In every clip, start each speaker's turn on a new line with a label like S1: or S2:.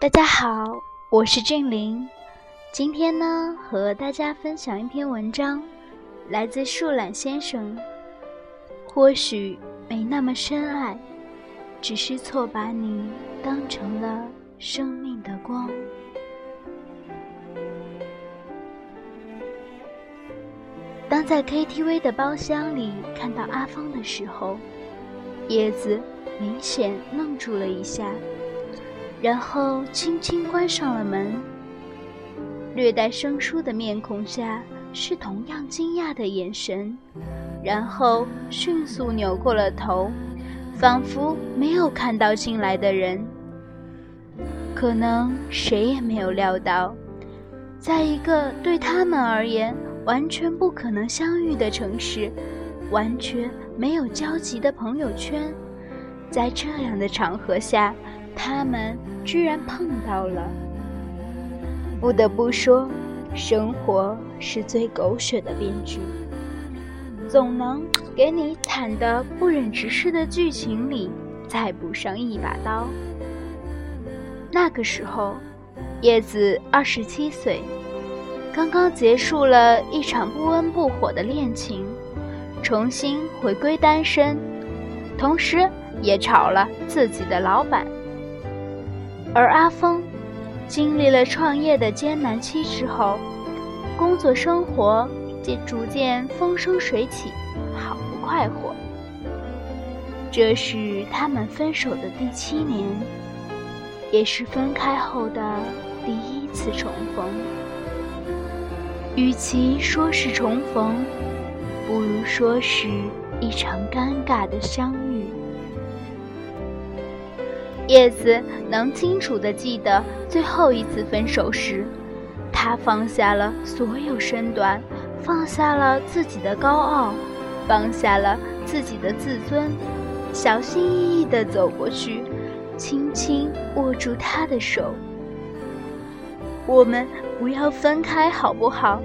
S1: 大家好，我是俊林。今天呢，和大家分享一篇文章，来自树懒先生。或许没那么深爱，只是错把你当成了生命的光。当在 KTV 的包厢里看到阿峰的时候，叶子明显愣住了一下，然后轻轻关上了门。略带生疏的面孔下是同样惊讶的眼神，然后迅速扭过了头，仿佛没有看到进来的人。可能谁也没有料到，在一个对他们而言完全不可能相遇的城市，完全没有交集的朋友圈，在这样的场合下，他们居然碰到了。不得不说，生活是最狗血的编剧，总能给你惨得不忍直视的剧情里再补上一把刀。那个时候，叶子二十七岁，刚刚结束了一场不温不火的恋情，重新回归单身，同时也炒了自己的老板，而阿峰。经历了创业的艰难期之后，工作生活渐逐渐风生水起，好不快活。这是他们分手的第七年，也是分开后的第一次重逢。与其说是重逢，不如说是一场尴尬的相遇。叶子能清楚地记得最后一次分手时，他放下了所有身段，放下了自己的高傲，放下了自己的自尊，小心翼翼地走过去，轻轻握住他的手。我们不要分开，好不好？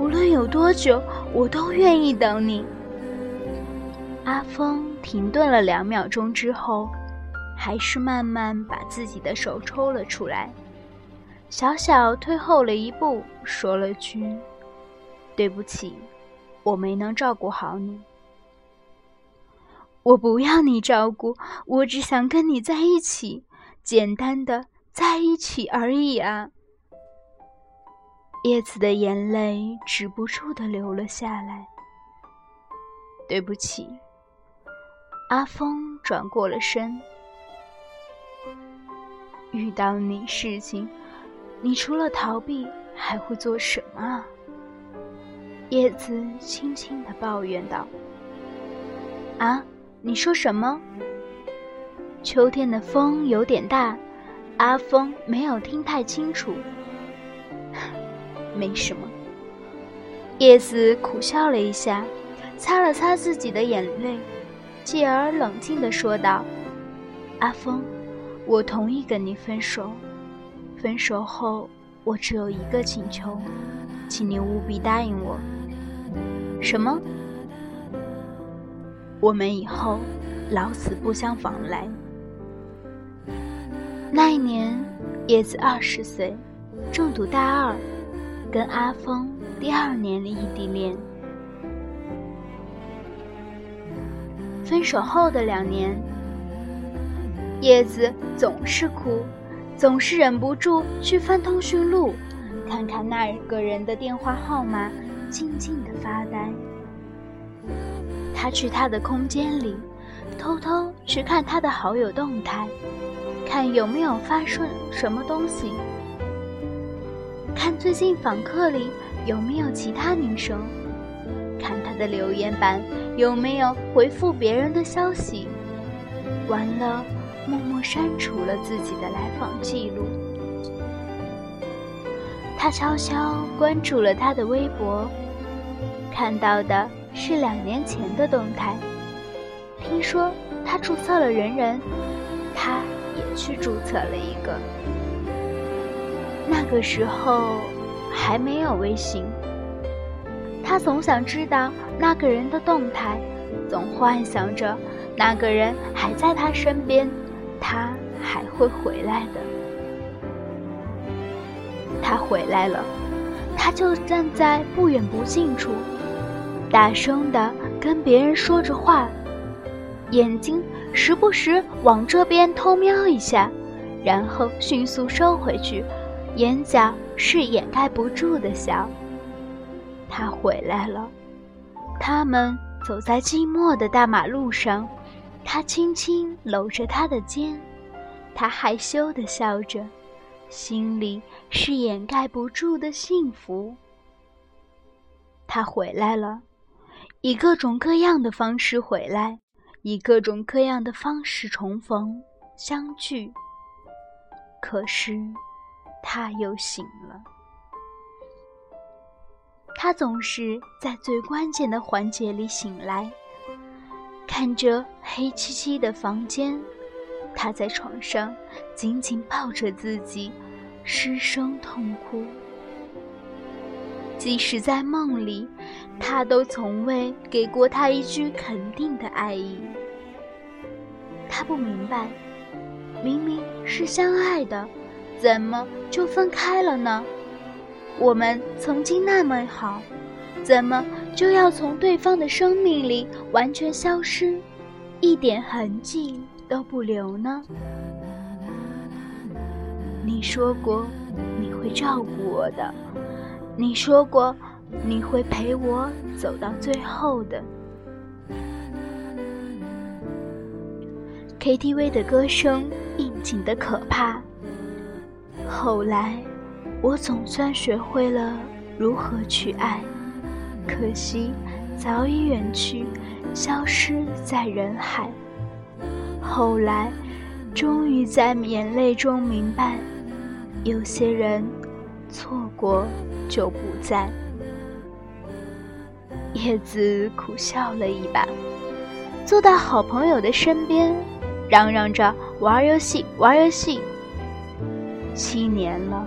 S1: 无论有多久，我都愿意等你。阿峰停顿了两秒钟之后。还是慢慢把自己的手抽了出来，小小退后了一步，说了句：“对不起，我没能照顾好你。我不要你照顾，我只想跟你在一起，简单的在一起而已啊。”叶子的眼泪止不住的流了下来。对不起，阿峰转过了身。遇到你事情，你除了逃避还会做什么啊？叶子轻轻的抱怨道。啊，你说什么？秋天的风有点大，阿峰没有听太清楚。没什么。叶子苦笑了一下，擦了擦自己的眼泪，继而冷静的说道：“阿峰。”我同意跟你分手，分手后我只有一个请求，请你务必答应我。什么？我们以后老死不相往来。那一年，叶子二十岁，正读大二，跟阿峰第二年的异地恋。分手后的两年。叶子总是哭，总是忍不住去翻通讯录，看看那个人的电话号码，静静的发呆。他去他的空间里，偷偷去看他的好友动态，看有没有发顺什么东西，看最近访客里有没有其他女生，看他的留言板有没有回复别人的消息。完了。默默删除了自己的来访记录。他悄悄关注了他的微博，看到的是两年前的动态。听说他注册了人人，他也去注册了一个。那个时候还没有微信，他总想知道那个人的动态，总幻想着那个人还在他身边。他还会回来的。他回来了，他就站在不远不近处，大声的跟别人说着话，眼睛时不时往这边偷瞄一下，然后迅速收回去，眼角是掩盖不住的笑。他回来了，他们走在寂寞的大马路上，他轻轻搂着她的肩，他害羞地笑着。心里是掩盖不住的幸福。他回来了，以各种各样的方式回来，以各种各样的方式重逢相聚。可是，他又醒了。他总是在最关键的环节里醒来，看着黑漆漆的房间。他在床上紧紧抱着自己，失声痛哭。即使在梦里，他都从未给过他一句肯定的爱意。他不明白，明明是相爱的，怎么就分开了呢？我们曾经那么好，怎么就要从对方的生命里完全消失，一点痕迹？都不留呢。你说过你会照顾我的，你说过你会陪我走到最后的。KTV 的歌声应景的可怕。后来，我总算学会了如何去爱，可惜早已远去，消失在人海。后来，终于在眼泪中明白，有些人错过就不在。叶子苦笑了一把，坐到好朋友的身边，嚷嚷着玩游戏，玩游戏。七年了，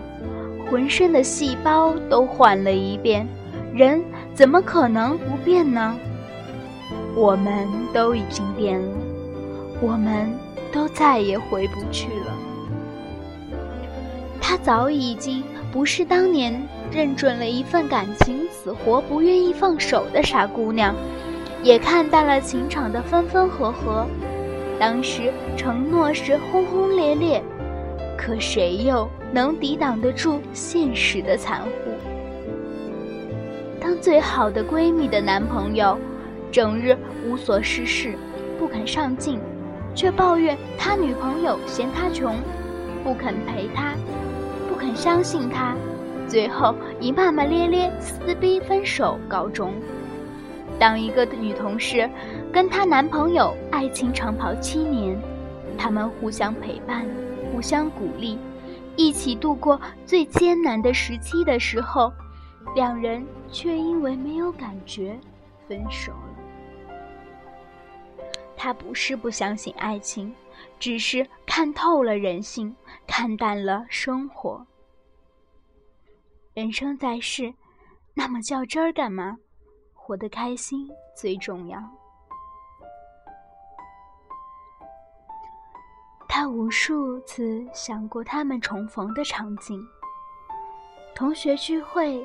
S1: 浑身的细胞都换了一遍，人怎么可能不变呢？我们都已经变了。我们都再也回不去了。她早已经不是当年认准了一份感情死活不愿意放手的傻姑娘，也看淡了情场的分分合合。当时承诺是轰轰烈烈，可谁又能抵挡得住现实的残酷？当最好的闺蜜的男朋友，整日无所事事，不肯上进。却抱怨他女朋友嫌他穷，不肯陪他，不肯相信他，最后以骂骂咧咧、撕逼分手告终。当一个女同事跟她男朋友爱情长跑七年，他们互相陪伴、互相鼓励，一起度过最艰难的时期的时候，两人却因为没有感觉分手了。他不是不相信爱情，只是看透了人性，看淡了生活。人生在世，那么较真儿干嘛？活得开心最重要。他无数次想过他们重逢的场景：同学聚会、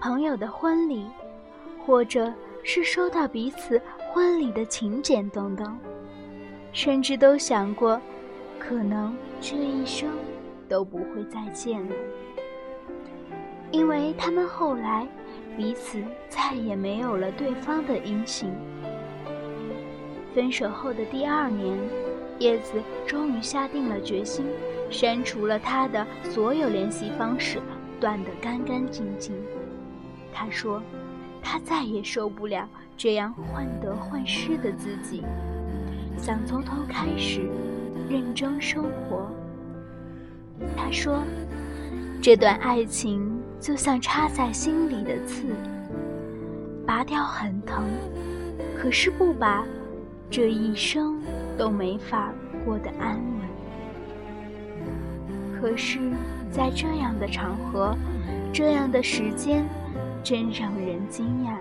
S1: 朋友的婚礼，或者是收到彼此。婚礼的请柬等等，甚至都想过，可能这一生都不会再见了，因为他们后来彼此再也没有了对方的音信。分手后的第二年，叶子终于下定了决心，删除了他的所有联系方式，断得干干净净。他说。他再也受不了这样患得患失的自己，想从头开始认真生活。他说：“这段爱情就像插在心里的刺，拔掉很疼，可是不拔，这一生都没法过得安稳。可是，在这样的场合，这样的时间。”真让人惊讶！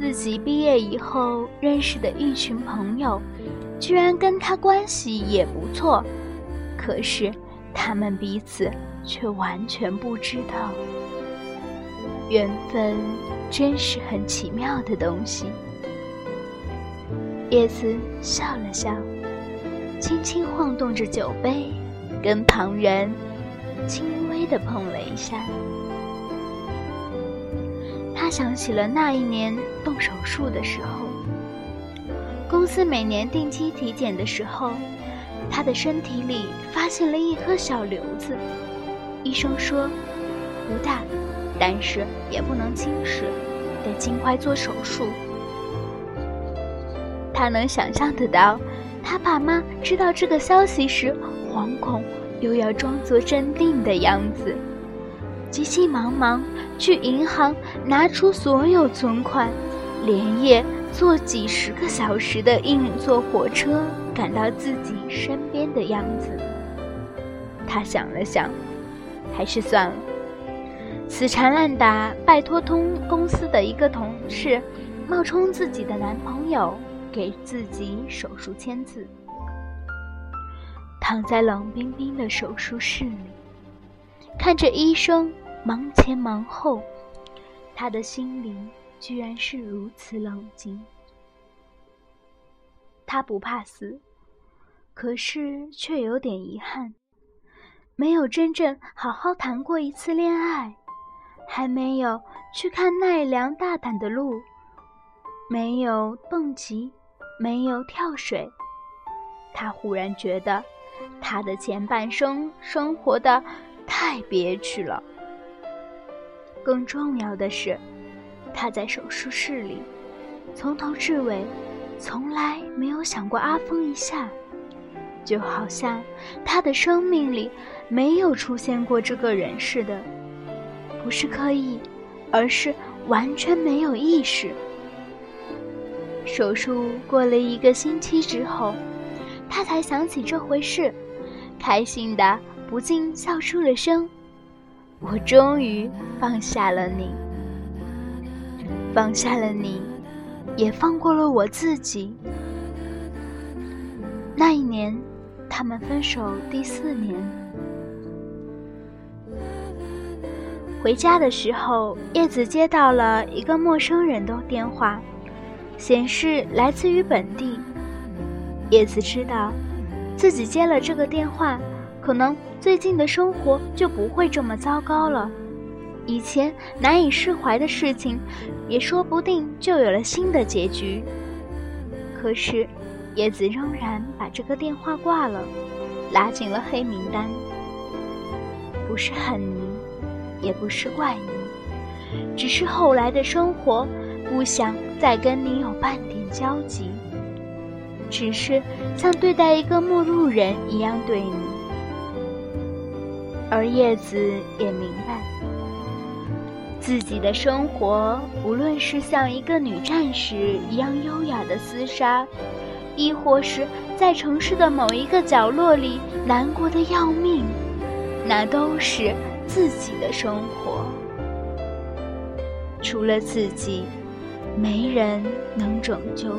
S1: 自己毕业以后认识的一群朋友，居然跟他关系也不错。可是，他们彼此却完全不知道。缘分真是很奇妙的东西。叶子笑了笑，轻轻晃动着酒杯，跟旁人轻微的碰了一下。他想起了那一年动手术的时候，公司每年定期体检的时候，他的身体里发现了一颗小瘤子，医生说不大。但是也不能轻视，得尽快做手术。他能想象得到，他爸妈知道这个消息时，惶恐又要装作镇定的样子，急急忙忙去银行拿出所有存款，连夜坐几十个小时的硬座火车赶到自己身边的样子。他想了想，还是算了。死缠烂打，拜托通公司的一个同事冒充自己的男朋友给自己手术签字。躺在冷冰冰的手术室里，看着医生忙前忙后，他的心里居然是如此冷静。他不怕死，可是却有点遗憾，没有真正好好谈过一次恋爱。还没有去看奈良大胆的路，没有蹦极，没有跳水，他忽然觉得他的前半生生活的太憋屈了。更重要的是，他在手术室里，从头至尾从来没有想过阿峰一下，就好像他的生命里没有出现过这个人似的。不是刻意，而是完全没有意识。手术过了一个星期之后，他才想起这回事，开心的不禁笑出了声。我终于放下了你，放下了你，也放过了我自己。那一年，他们分手第四年。回家的时候，叶子接到了一个陌生人的电话，显示来自于本地。叶子知道，自己接了这个电话，可能最近的生活就不会这么糟糕了。以前难以释怀的事情，也说不定就有了新的结局。可是，叶子仍然把这个电话挂了，拉进了黑名单。不是恨你。也不是怪你，只是后来的生活不想再跟你有半点交集，只是像对待一个陌路人一样对你。而叶子也明白，自己的生活无论是像一个女战士一样优雅的厮杀，亦或是在城市的某一个角落里难过的要命，那都是。自己的生活，除了自己，没人能拯救。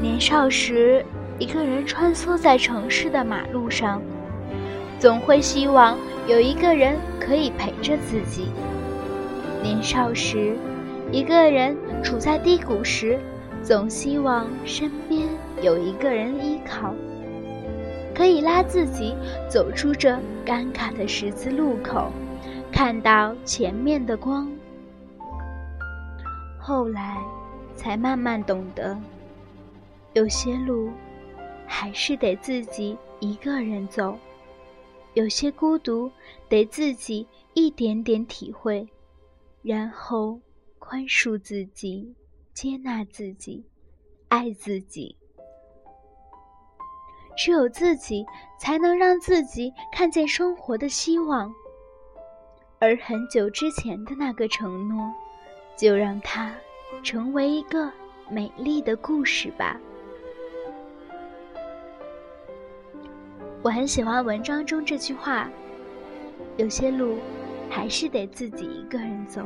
S1: 年少时，一个人穿梭在城市的马路上，总会希望有一个人可以陪着自己。年少时，一个人处在低谷时，总希望身边有一个人依靠。可以拉自己走出这尴尬的十字路口，看到前面的光。后来，才慢慢懂得，有些路还是得自己一个人走，有些孤独得自己一点点体会，然后宽恕自己，接纳自己，爱自己。只有自己才能让自己看见生活的希望，而很久之前的那个承诺，就让它成为一个美丽的故事吧。我很喜欢文章中这句话：“有些路还是得自己一个人走，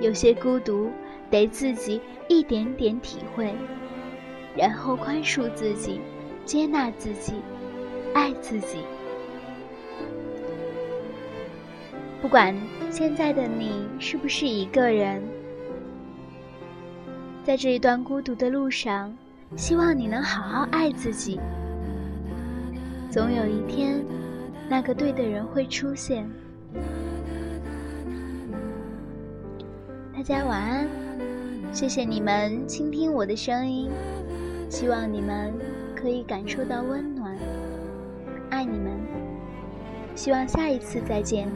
S1: 有些孤独得自己一点点体会。”然后宽恕自己，接纳自己，爱自己。不管现在的你是不是一个人，在这一段孤独的路上，希望你能好好爱自己。总有一天，那个对的人会出现。大家晚安，谢谢你们倾听我的声音，希望你们可以感受到温暖，爱你们，希望下一次再见。